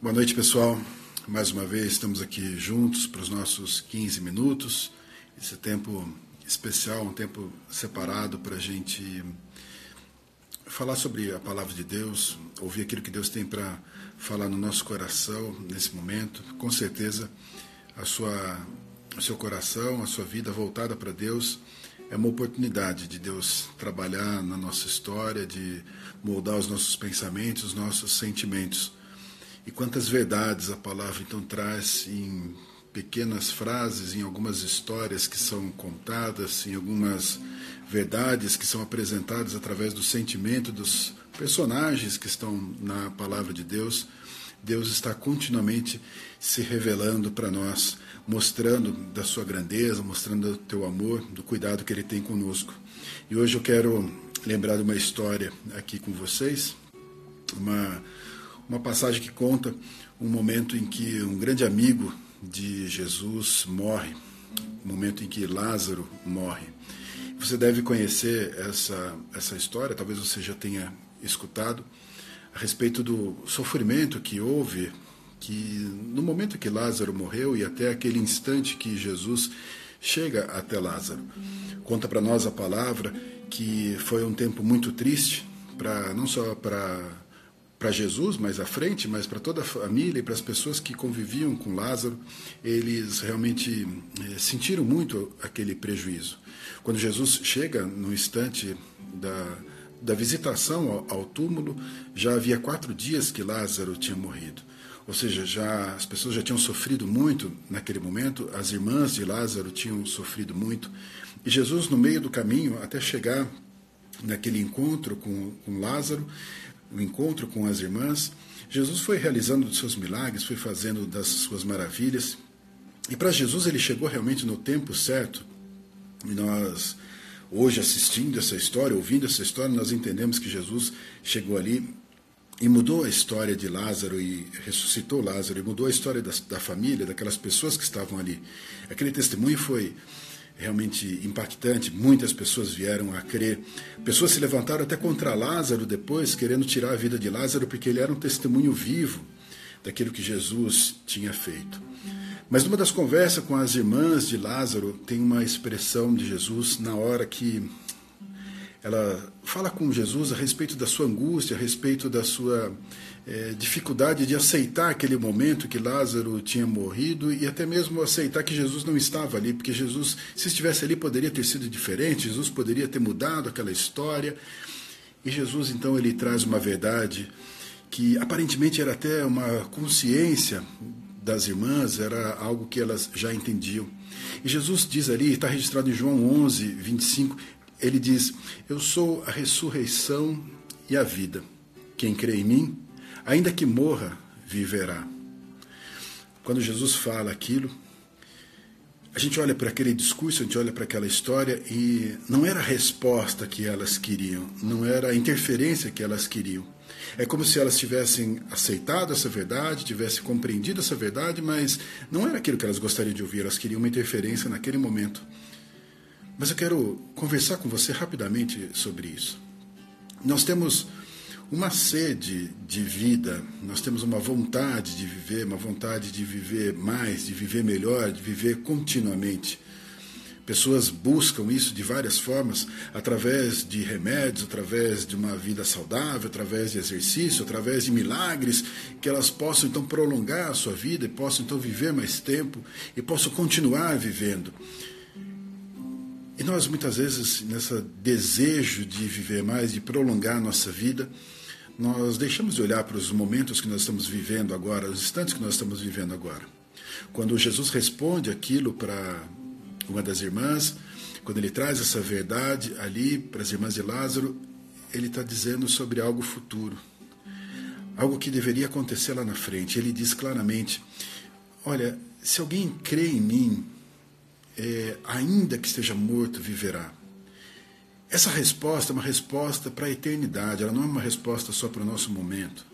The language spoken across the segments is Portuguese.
Boa noite, pessoal. Mais uma vez estamos aqui juntos para os nossos 15 minutos. Esse tempo especial, um tempo separado para a gente falar sobre a palavra de Deus, ouvir aquilo que Deus tem para falar no nosso coração nesse momento. Com certeza, a sua, o seu coração, a sua vida voltada para Deus é uma oportunidade de Deus trabalhar na nossa história, de moldar os nossos pensamentos, os nossos sentimentos e quantas verdades a palavra então traz em pequenas frases, em algumas histórias que são contadas, em algumas verdades que são apresentadas através do sentimento dos personagens que estão na palavra de Deus. Deus está continuamente se revelando para nós, mostrando da sua grandeza, mostrando do teu amor, do cuidado que ele tem conosco. E hoje eu quero lembrar de uma história aqui com vocês, uma uma passagem que conta um momento em que um grande amigo de Jesus morre, um momento em que Lázaro morre. Você deve conhecer essa, essa história, talvez você já tenha escutado, a respeito do sofrimento que houve, que no momento que Lázaro morreu e até aquele instante que Jesus chega até Lázaro. Conta para nós a palavra que foi um tempo muito triste, para não só para para Jesus mais à frente, mas para toda a família e para as pessoas que conviviam com Lázaro, eles realmente eh, sentiram muito aquele prejuízo. Quando Jesus chega no instante da, da visitação ao, ao túmulo, já havia quatro dias que Lázaro tinha morrido. Ou seja, já as pessoas já tinham sofrido muito naquele momento, as irmãs de Lázaro tinham sofrido muito. E Jesus, no meio do caminho, até chegar naquele encontro com, com Lázaro, o encontro com as irmãs, Jesus foi realizando os seus milagres, foi fazendo das suas maravilhas. E para Jesus ele chegou realmente no tempo certo. E nós, hoje, assistindo essa história, ouvindo essa história, nós entendemos que Jesus chegou ali e mudou a história de Lázaro e ressuscitou Lázaro, e mudou a história da, da família, daquelas pessoas que estavam ali. Aquele testemunho foi realmente impactante. Muitas pessoas vieram a crer. Pessoas se levantaram até contra Lázaro depois, querendo tirar a vida de Lázaro, porque ele era um testemunho vivo daquilo que Jesus tinha feito. Mas numa das conversas com as irmãs de Lázaro, tem uma expressão de Jesus na hora que ela fala com Jesus a respeito da sua angústia, a respeito da sua é, dificuldade de aceitar aquele momento que Lázaro tinha morrido e até mesmo aceitar que Jesus não estava ali, porque Jesus, se estivesse ali, poderia ter sido diferente, Jesus poderia ter mudado aquela história. E Jesus, então, ele traz uma verdade que aparentemente era até uma consciência das irmãs, era algo que elas já entendiam. E Jesus diz ali, está registrado em João 11, 25, ele diz: Eu sou a ressurreição e a vida. Quem crê em mim, ainda que morra, viverá. Quando Jesus fala aquilo, a gente olha para aquele discurso, a gente olha para aquela história e não era a resposta que elas queriam, não era a interferência que elas queriam. É como se elas tivessem aceitado essa verdade, tivessem compreendido essa verdade, mas não era aquilo que elas gostariam de ouvir, elas queriam uma interferência naquele momento. Mas eu quero conversar com você rapidamente sobre isso. Nós temos uma sede de vida, nós temos uma vontade de viver, uma vontade de viver mais, de viver melhor, de viver continuamente. Pessoas buscam isso de várias formas, através de remédios, através de uma vida saudável, através de exercício, através de milagres, que elas possam então prolongar a sua vida e possam então viver mais tempo e possam continuar vivendo. E nós muitas vezes, nesse desejo de viver mais, de prolongar a nossa vida, nós deixamos de olhar para os momentos que nós estamos vivendo agora, os instantes que nós estamos vivendo agora. Quando Jesus responde aquilo para uma das irmãs, quando ele traz essa verdade ali para as irmãs de Lázaro, ele está dizendo sobre algo futuro, algo que deveria acontecer lá na frente. Ele diz claramente: Olha, se alguém crê em mim, é, ainda que esteja morto, viverá. Essa resposta é uma resposta para a eternidade, ela não é uma resposta só para o nosso momento.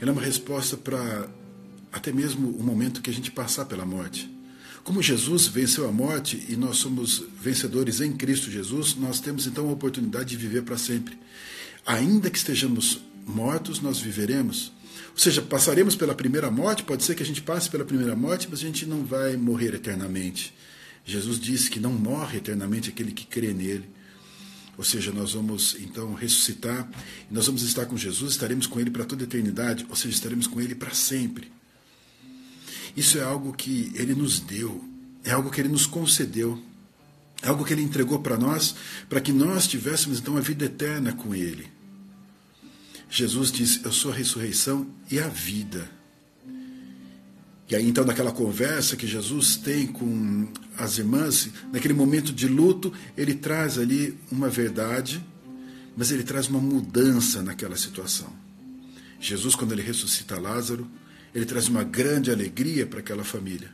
Ela é uma resposta para até mesmo o momento que a gente passar pela morte. Como Jesus venceu a morte e nós somos vencedores em Cristo Jesus, nós temos então a oportunidade de viver para sempre. Ainda que estejamos mortos, nós viveremos. Ou seja, passaremos pela primeira morte, pode ser que a gente passe pela primeira morte, mas a gente não vai morrer eternamente. Jesus disse que não morre eternamente aquele que crê nele. Ou seja, nós vamos então ressuscitar, nós vamos estar com Jesus, estaremos com Ele para toda a eternidade, ou seja, estaremos com Ele para sempre. Isso é algo que Ele nos deu, é algo que Ele nos concedeu, é algo que Ele entregou para nós, para que nós tivéssemos então a vida eterna com Ele. Jesus diz: Eu sou a ressurreição e a vida. E aí, então, naquela conversa que Jesus tem com as irmãs, naquele momento de luto, ele traz ali uma verdade, mas ele traz uma mudança naquela situação. Jesus, quando ele ressuscita Lázaro, ele traz uma grande alegria para aquela família.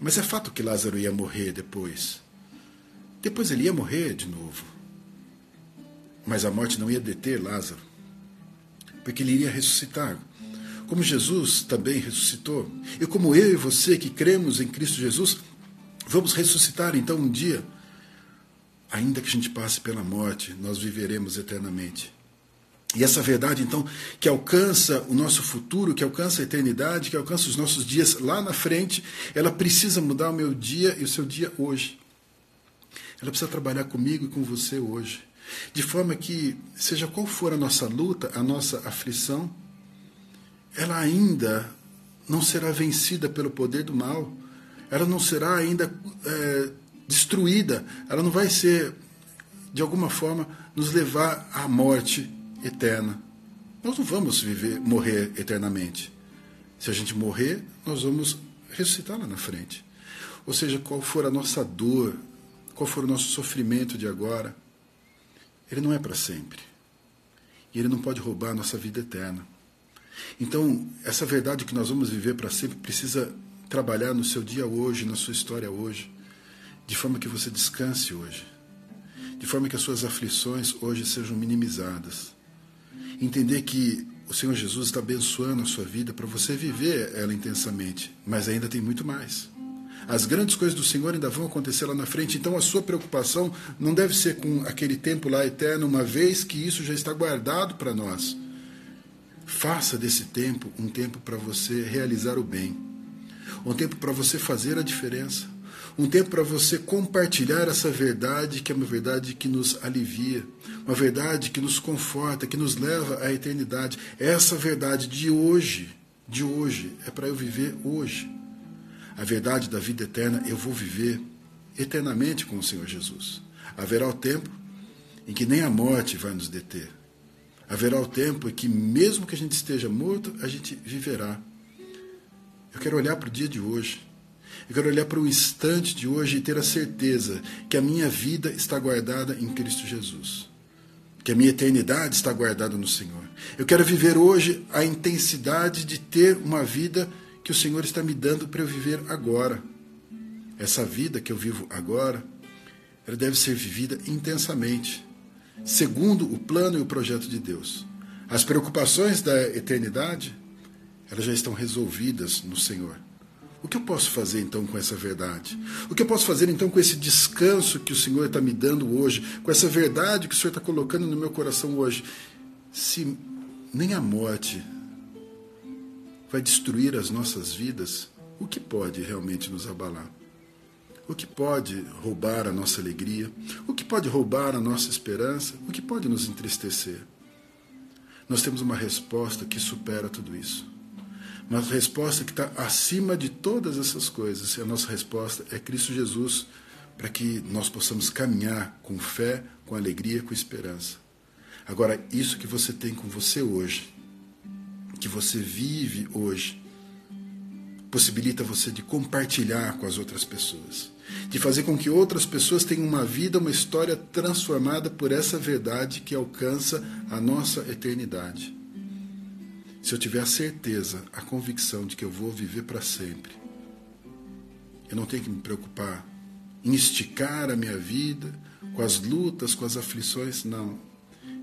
Mas é fato que Lázaro ia morrer depois. Depois ele ia morrer de novo. Mas a morte não ia deter Lázaro, porque ele iria ressuscitar. Como Jesus também ressuscitou, e como eu e você que cremos em Cristo Jesus, vamos ressuscitar então um dia. Ainda que a gente passe pela morte, nós viveremos eternamente. E essa verdade, então, que alcança o nosso futuro, que alcança a eternidade, que alcança os nossos dias lá na frente, ela precisa mudar o meu dia e o seu dia hoje. Ela precisa trabalhar comigo e com você hoje. De forma que, seja qual for a nossa luta, a nossa aflição, ela ainda não será vencida pelo poder do mal, ela não será ainda é, destruída, ela não vai ser, de alguma forma, nos levar à morte eterna. Nós não vamos viver, morrer eternamente. Se a gente morrer, nós vamos ressuscitar lá na frente. Ou seja, qual for a nossa dor, qual for o nosso sofrimento de agora, ele não é para sempre. E ele não pode roubar a nossa vida eterna. Então, essa verdade que nós vamos viver para sempre precisa trabalhar no seu dia hoje, na sua história hoje, de forma que você descanse hoje, de forma que as suas aflições hoje sejam minimizadas. Entender que o Senhor Jesus está abençoando a sua vida para você viver ela intensamente, mas ainda tem muito mais. As grandes coisas do Senhor ainda vão acontecer lá na frente, então a sua preocupação não deve ser com aquele tempo lá eterno, uma vez que isso já está guardado para nós. Faça desse tempo um tempo para você realizar o bem, um tempo para você fazer a diferença, um tempo para você compartilhar essa verdade que é uma verdade que nos alivia, uma verdade que nos conforta, que nos leva à eternidade. Essa verdade de hoje, de hoje, é para eu viver hoje. A verdade da vida eterna eu vou viver eternamente com o Senhor Jesus. Haverá o tempo em que nem a morte vai nos deter Haverá o tempo em que, mesmo que a gente esteja morto, a gente viverá. Eu quero olhar para o dia de hoje. Eu quero olhar para o instante de hoje e ter a certeza que a minha vida está guardada em Cristo Jesus. Que a minha eternidade está guardada no Senhor. Eu quero viver hoje a intensidade de ter uma vida que o Senhor está me dando para eu viver agora. Essa vida que eu vivo agora, ela deve ser vivida intensamente segundo o plano e o projeto de Deus. As preocupações da eternidade, elas já estão resolvidas no Senhor. O que eu posso fazer então com essa verdade? O que eu posso fazer então com esse descanso que o Senhor está me dando hoje, com essa verdade que o Senhor está colocando no meu coração hoje? Se nem a morte vai destruir as nossas vidas, o que pode realmente nos abalar? O que pode roubar a nossa alegria, o que pode roubar a nossa esperança, o que pode nos entristecer. Nós temos uma resposta que supera tudo isso. Uma resposta que está acima de todas essas coisas. E a nossa resposta é Cristo Jesus, para que nós possamos caminhar com fé, com alegria, com esperança. Agora, isso que você tem com você hoje, que você vive hoje, possibilita você de compartilhar com as outras pessoas de fazer com que outras pessoas tenham uma vida, uma história transformada por essa verdade que alcança a nossa eternidade. Se eu tiver a certeza, a convicção de que eu vou viver para sempre, eu não tenho que me preocupar em esticar a minha vida com as lutas, com as aflições, não.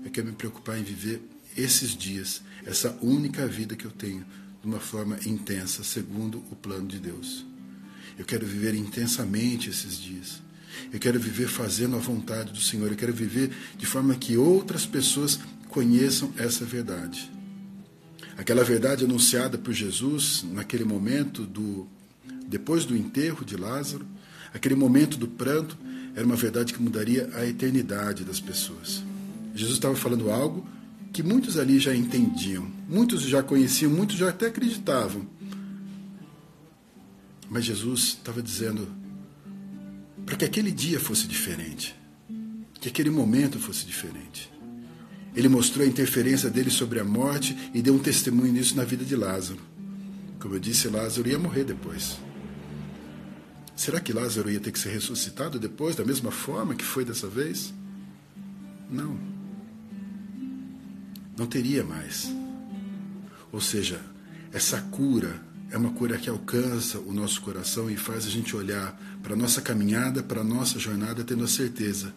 Eu quero me preocupar em viver esses dias, essa única vida que eu tenho, de uma forma intensa, segundo o plano de Deus. Eu quero viver intensamente esses dias. Eu quero viver fazendo a vontade do Senhor. Eu quero viver de forma que outras pessoas conheçam essa verdade. Aquela verdade anunciada por Jesus naquele momento do depois do enterro de Lázaro, aquele momento do pranto, era uma verdade que mudaria a eternidade das pessoas. Jesus estava falando algo que muitos ali já entendiam, muitos já conheciam, muitos já até acreditavam. Mas Jesus estava dizendo para que aquele dia fosse diferente, que aquele momento fosse diferente. Ele mostrou a interferência dele sobre a morte e deu um testemunho nisso na vida de Lázaro. Como eu disse, Lázaro ia morrer depois. Será que Lázaro ia ter que ser ressuscitado depois, da mesma forma que foi dessa vez? Não. Não teria mais. Ou seja, essa cura é uma cura que alcança o nosso coração e faz a gente olhar para a nossa caminhada, para a nossa jornada, tendo a certeza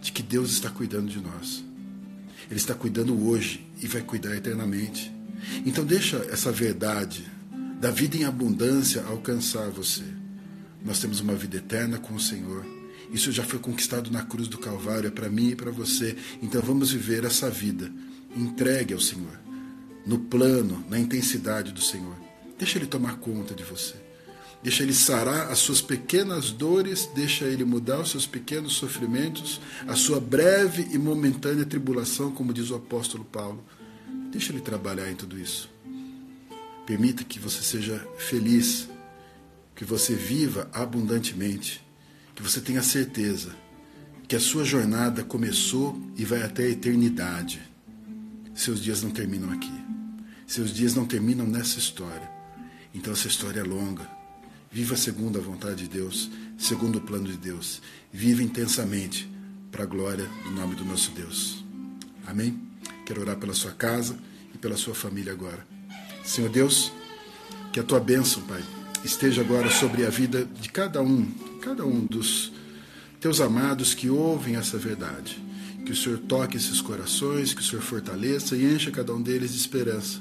de que Deus está cuidando de nós. Ele está cuidando hoje e vai cuidar eternamente. Então deixa essa verdade da vida em abundância alcançar você. Nós temos uma vida eterna com o Senhor. Isso já foi conquistado na cruz do Calvário, é para mim e para você. Então vamos viver essa vida entregue ao Senhor, no plano, na intensidade do Senhor. Deixa Ele tomar conta de você. Deixa Ele sarar as suas pequenas dores, deixa Ele mudar os seus pequenos sofrimentos, a sua breve e momentânea tribulação, como diz o apóstolo Paulo. Deixa Ele trabalhar em tudo isso. Permita que você seja feliz, que você viva abundantemente, que você tenha certeza que a sua jornada começou e vai até a eternidade. Seus dias não terminam aqui. Seus dias não terminam nessa história. Então essa história é longa. Viva segundo a vontade de Deus, segundo o plano de Deus. Viva intensamente para a glória do nome do nosso Deus. Amém? Quero orar pela sua casa e pela sua família agora. Senhor Deus, que a tua bênção, Pai, esteja agora sobre a vida de cada um, cada um dos teus amados que ouvem essa verdade. Que o Senhor toque esses corações, que o Senhor fortaleça e encha cada um deles de esperança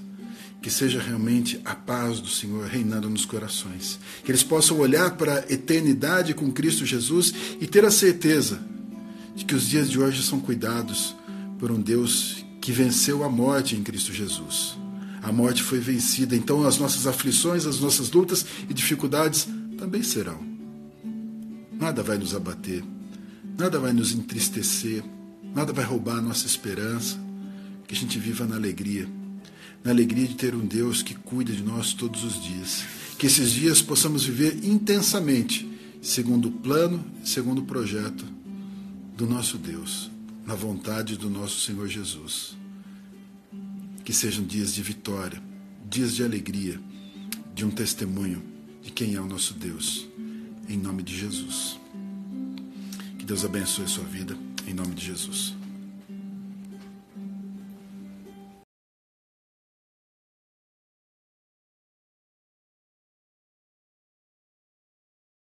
que seja realmente a paz do Senhor reinando nos corações. Que eles possam olhar para a eternidade com Cristo Jesus e ter a certeza de que os dias de hoje são cuidados por um Deus que venceu a morte em Cristo Jesus. A morte foi vencida, então as nossas aflições, as nossas lutas e dificuldades também serão. Nada vai nos abater, nada vai nos entristecer, nada vai roubar a nossa esperança. Que a gente viva na alegria na alegria de ter um Deus que cuida de nós todos os dias. Que esses dias possamos viver intensamente, segundo o plano, segundo o projeto do nosso Deus, na vontade do nosso Senhor Jesus. Que sejam dias de vitória, dias de alegria, de um testemunho de quem é o nosso Deus, em nome de Jesus. Que Deus abençoe a sua vida, em nome de Jesus.